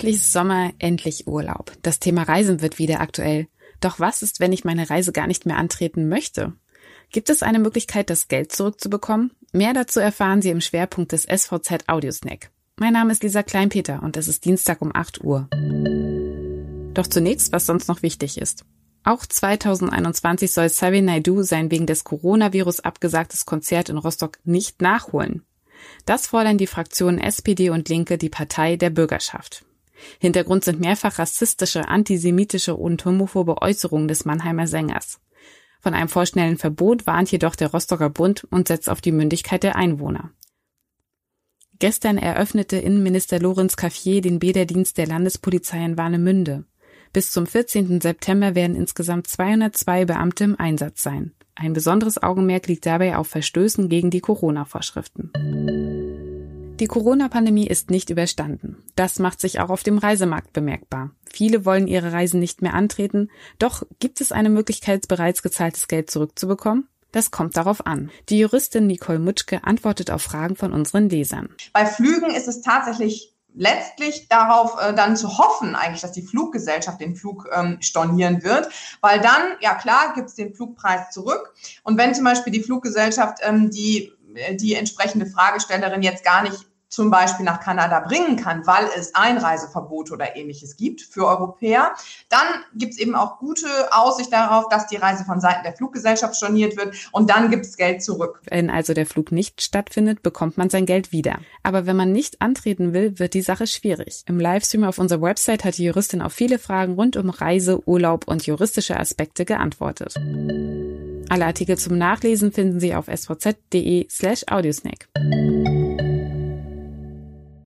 Endlich Sommer, endlich Urlaub. Das Thema Reisen wird wieder aktuell. Doch was ist, wenn ich meine Reise gar nicht mehr antreten möchte? Gibt es eine Möglichkeit, das Geld zurückzubekommen? Mehr dazu erfahren Sie im Schwerpunkt des SVZ Audiosnack. Mein Name ist Lisa Kleinpeter und es ist Dienstag um 8 Uhr. Doch zunächst, was sonst noch wichtig ist. Auch 2021 soll Sabi Naidu sein wegen des Coronavirus abgesagtes Konzert in Rostock nicht nachholen. Das fordern die Fraktionen SPD und Linke, die Partei der Bürgerschaft. Hintergrund sind mehrfach rassistische, antisemitische und homophobe Äußerungen des Mannheimer Sängers. Von einem vorschnellen Verbot warnt jedoch der Rostocker Bund und setzt auf die Mündigkeit der Einwohner. Gestern eröffnete Innenminister Lorenz Caffier den Bäderdienst der Landespolizei in Warnemünde. Bis zum 14. September werden insgesamt 202 Beamte im Einsatz sein. Ein besonderes Augenmerk liegt dabei auf Verstößen gegen die Corona-Vorschriften. Die Corona-Pandemie ist nicht überstanden. Das macht sich auch auf dem Reisemarkt bemerkbar. Viele wollen ihre Reisen nicht mehr antreten, doch gibt es eine Möglichkeit, bereits gezahltes Geld zurückzubekommen? Das kommt darauf an. Die Juristin Nicole Mutschke antwortet auf Fragen von unseren Lesern. Bei Flügen ist es tatsächlich letztlich darauf äh, dann zu hoffen, eigentlich, dass die Fluggesellschaft den Flug ähm, stornieren wird, weil dann, ja klar, gibt es den Flugpreis zurück. Und wenn zum Beispiel die Fluggesellschaft ähm, die äh, die entsprechende Fragestellerin jetzt gar nicht zum Beispiel nach Kanada bringen kann, weil es Einreiseverbote oder ähnliches gibt für Europäer, dann gibt es eben auch gute Aussicht darauf, dass die Reise von Seiten der Fluggesellschaft storniert wird und dann gibt es Geld zurück. Wenn also der Flug nicht stattfindet, bekommt man sein Geld wieder. Aber wenn man nicht antreten will, wird die Sache schwierig. Im Livestream auf unserer Website hat die Juristin auf viele Fragen rund um Reise, Urlaub und juristische Aspekte geantwortet. Alle Artikel zum Nachlesen finden Sie auf svz.de slash audiosnake.